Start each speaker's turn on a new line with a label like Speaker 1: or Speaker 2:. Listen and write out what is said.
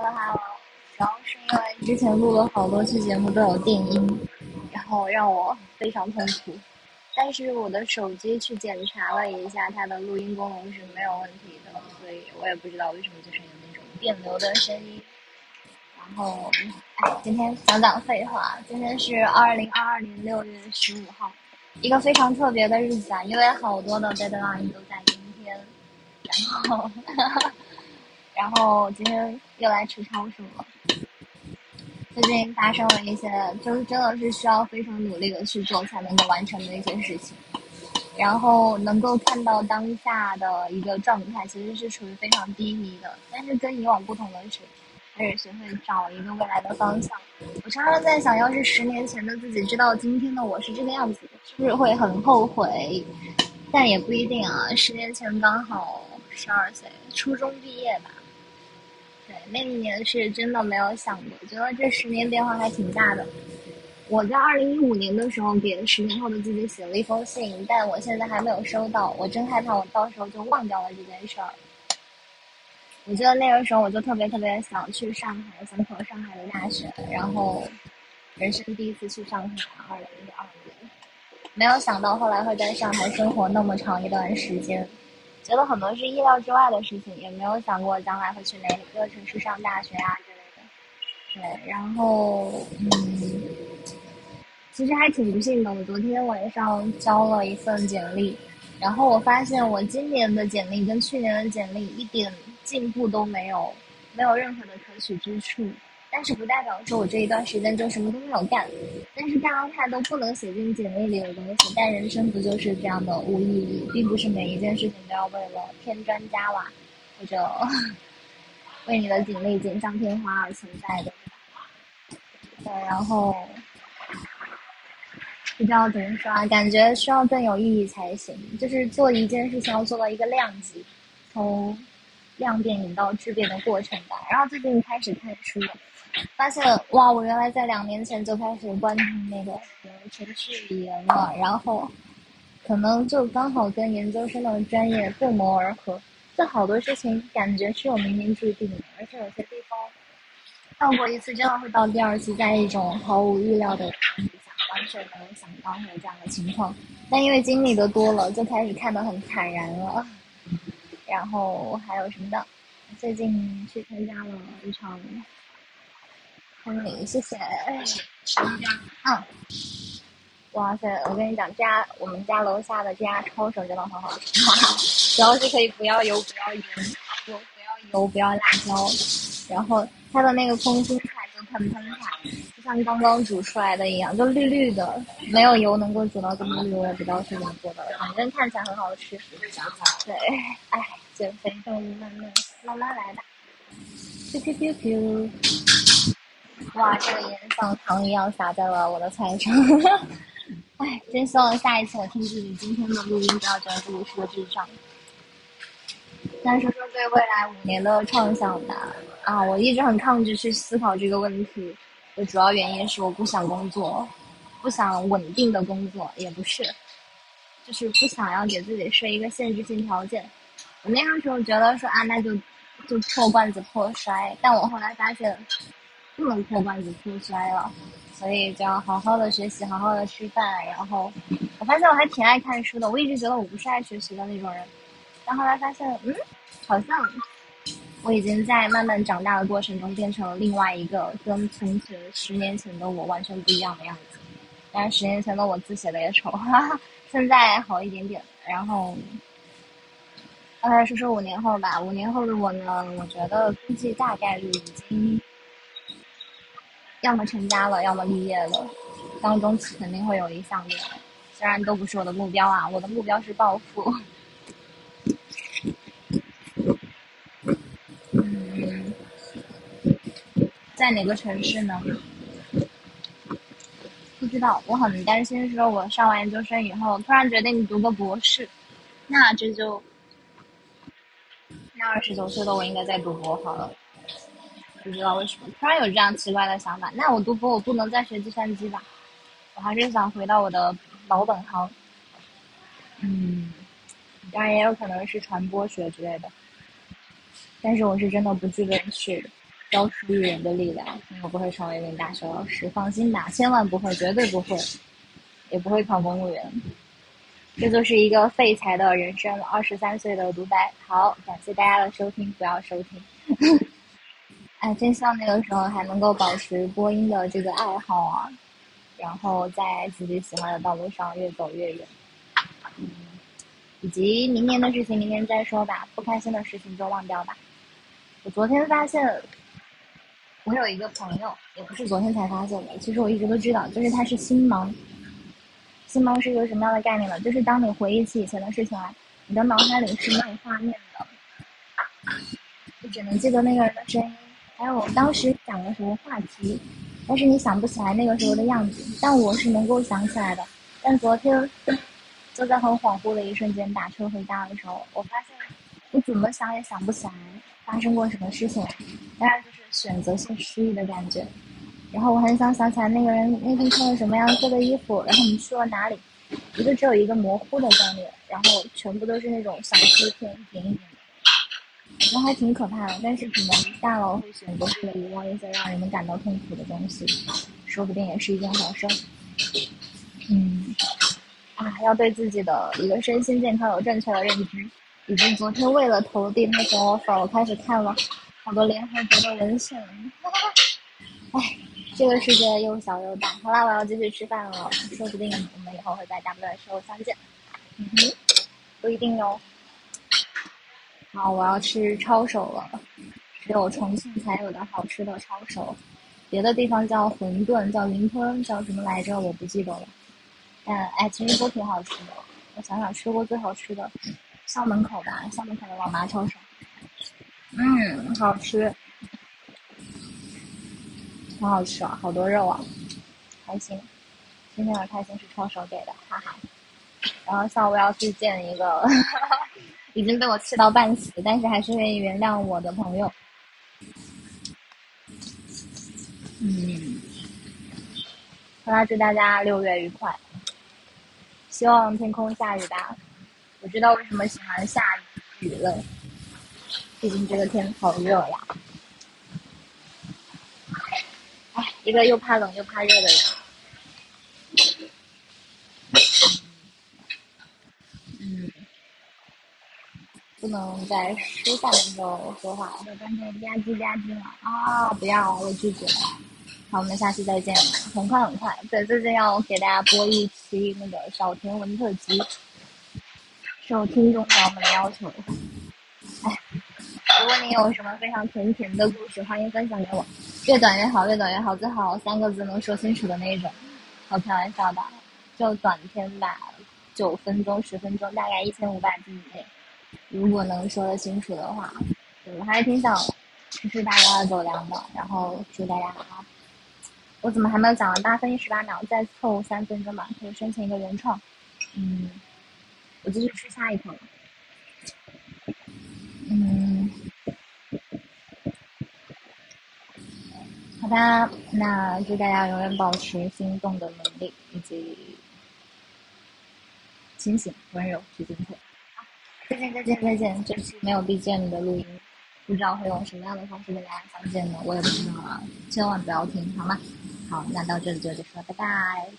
Speaker 1: Hello Hello，主要是因为之前录了好多期节目都有电音，然后让我非常痛苦。但是我的手机去检查了一下，它的录音功能是没有问题的，所以我也不知道为什么就是有那种电流的声音。然后，哎，今天讲讲废话。今天是二零二二年六月十五号，一个非常特别的日子啊，因为好多的 deadline 都在今天。然后，然后今天又来吃超市了。最近发生了一些，就是真的是需要非常努力的去做才能够完成的一些事情。然后能够看到当下的一个状态，其实是处于非常低迷的。但是跟以往不同的是，开始学会找一个未来的方向。我常常在想，要是十年前的自己知道今天的我是这个样子，是不是会很后悔？但也不一定啊。十年前刚好十二岁，初中毕业吧。对，那一年是真的没有想过，觉得这十年变化还挺大的。我在二零一五年的时候给十年后的自己写了一封信，但我现在还没有收到，我真害怕我到时候就忘掉了这件事儿。我记得那个时候我就特别特别想去上海，想考上海的大学，然后人生第一次去上海，二零一二年，没有想到后来会在上海生活那么长一段时间。觉得很多是意料之外的事情，也没有想过将来会去哪个城市上大学啊之类的。对，然后嗯，其实还挺不幸的。我昨天晚上交了一份简历，然后我发现我今年的简历跟去年的简历一点进步都没有，没有任何的可取之处。但是不代表说我这一段时间就什么都没有干，但是干了太多不能写进简历里的东西。但人生不就是这样的无意义，并不是每一件事情都要为了添砖加瓦，或者 为你的简历锦上添花而存在的。对，然后不知道怎么说啊，感觉需要更有意义才行。就是做一件事情要做到一个量级，从量变引到质变的过程吧。然后最近开始看书。发现哇，我原来在两年前就开始关注那个程序语言了，然后可能就刚好跟研究生的专业不谋而合。这好多事情感觉是有冥冥注定的，而且有些地方到过一次，真的会到第二次，在一种毫无预料的情况下，完全没有想到会有这样的情况。但因为经历的多了，就开始看得很坦然了。然后还有什么的？最近去参加了一场婚礼。谢谢。嗯，哇塞！我跟你讲，家我们家楼下的这家抄手真的很好吃，主要是可以不要油、不要盐、油不要油、不要辣椒，然后它的那个空心菜就喷喷菜，就像刚刚煮出来的一样，就绿绿的，没有油能够煮到这么绿，我也不知道是怎么做的，反正看起来很好吃。对，哎，减肥动力慢慢慢慢来吧。Q Q Q Q。哇，这个盐像糖一样撒在了我的菜上。哎，真希望下一次我听自己今天的录音，不要觉得自己是个智障。再说说对未来五年的畅想吧。啊，我一直很抗拒去思考这个问题，的主要原因是我不想工作，不想稳定的工作，也不是，就是不想要给自己设一个限制性条件。我那个时候觉得说啊，那就就破罐子破摔，但我后来发现。不能破罐子破摔了，所以就要好好的学习，好好的吃饭。然后我发现我还挺爱看书的，我一直觉得我不是爱学习的那种人，但后来发现，嗯，好像我已经在慢慢长大的过程中变成了另外一个跟从前十年前的我完全不一样的样子。但是十年前的我字写的也丑，哈哈，现在好一点点。然后，呃，说说五年后吧。五年后的我呢，我觉得估计大概率已经。要么成家了，要么毕业了，当中肯定会有一项的，虽然都不是我的目标啊，我的目标是暴富。嗯，在哪个城市呢？不知道，我很担心，说我上完研究生以后，突然决定读个博士，那这就，那二十九岁的我应该在读博好了。不知道为什么突然有这样奇怪的想法。那我读博，我不能再学计算机吧？我还是想回到我的老本行。嗯，当然也有可能是传播学之类的。但是我是真的不具备去。教书育人的力量，我不会成为一名大学老师，放心吧，千万不会，绝对不会，也不会考公务员。这就是一个废材的人生，二十三岁的独白。好，感谢大家的收听，不要收听。哎，真希望那个时候还能够保持播音的这个爱好啊，然后在自己喜欢的道路上越走越远。嗯，以及明年的事情明年再说吧，不开心的事情就忘掉吧。我昨天发现，我有一个朋友，也不是昨天才发现的，其实我一直都知道，就是他是心盲。心盲是一个什么样的概念呢？就是当你回忆起以前的事情来，你的脑海里是没有画面的，你只能记得那个人的声音。还有当时讲了什么话题，但是你想不起来那个时候的样子，但我是能够想起来的。但昨天就在很恍惚的一瞬间打车回家的时候，我发现我怎么想也想不起来发生过什么事情，当然就是选择性失忆的感觉。然后我很想想起来那个人那天穿了什么样色的衣服，然后我们去了哪里，我就只有一个模糊的概念，然后全部都是那种小碎片一点一点。觉得还挺可怕的，但是可能大脑会选择性的遗忘一些让人们感到痛苦的东西，说不定也是一件好事。嗯，啊，要对自己的一个身心健康有正确的认知。以及昨天为了投递那个 offer，我开始看了好多联合国的文献。哎，这个世界又小又大。好啦，我要继续吃饭了，说不定我们以后会在 W 的时候相见。嗯哼，不一定哟。好，我要吃抄手了，只有重庆才有的好吃的抄手，别的地方叫馄饨，叫云吞，叫什么来着？我不记得了。但哎，其实都挺好吃的。我想想，吃过最好吃的，校门口吧，校门口的老妈抄手。嗯，好吃，很好吃啊，好多肉啊，开心。今天的开心是抄手给的，哈哈。然后下午要去见一个。已经被我气到半死，但是还是愿意原谅我的朋友。嗯，好啦，祝大家六月愉快。希望天空下雨吧。我知道为什么喜欢下雨了，毕竟这个天好热呀。哎，一个又怕冷又怕热的人。嗯不能在吃饭的时候说话，要不然就吧唧吧唧了啊！不要，我拒绝了。好，我们下期再见。很快很快，对，最近要给大家播一期那个小甜文特辑，受听众朋友们的要求。如果你有什么非常甜甜的故事，欢迎分享给我，越短越好，越短越好，最好三个字能说清楚的那种。好，开玩笑的，就短篇吧，九分钟、十分钟，大概一千五百字以内。如果能说得清楚的话，我还是挺想吃吃大家的狗粮的。然后祝大家，我怎么还没有讲完？八分一十八秒，再凑三分钟吧，可以申请一个原创。嗯，我继续吃下一口。嗯，好的，那祝大家永远保持心动的能力以及清醒、温柔、去精彩。再见再见再见！这期没有 BGM 的录音，不知道会用什么样的方式跟大家相见呢？我也不知道啊，千万不要听，好吗？好，那到这里就结束了，拜拜。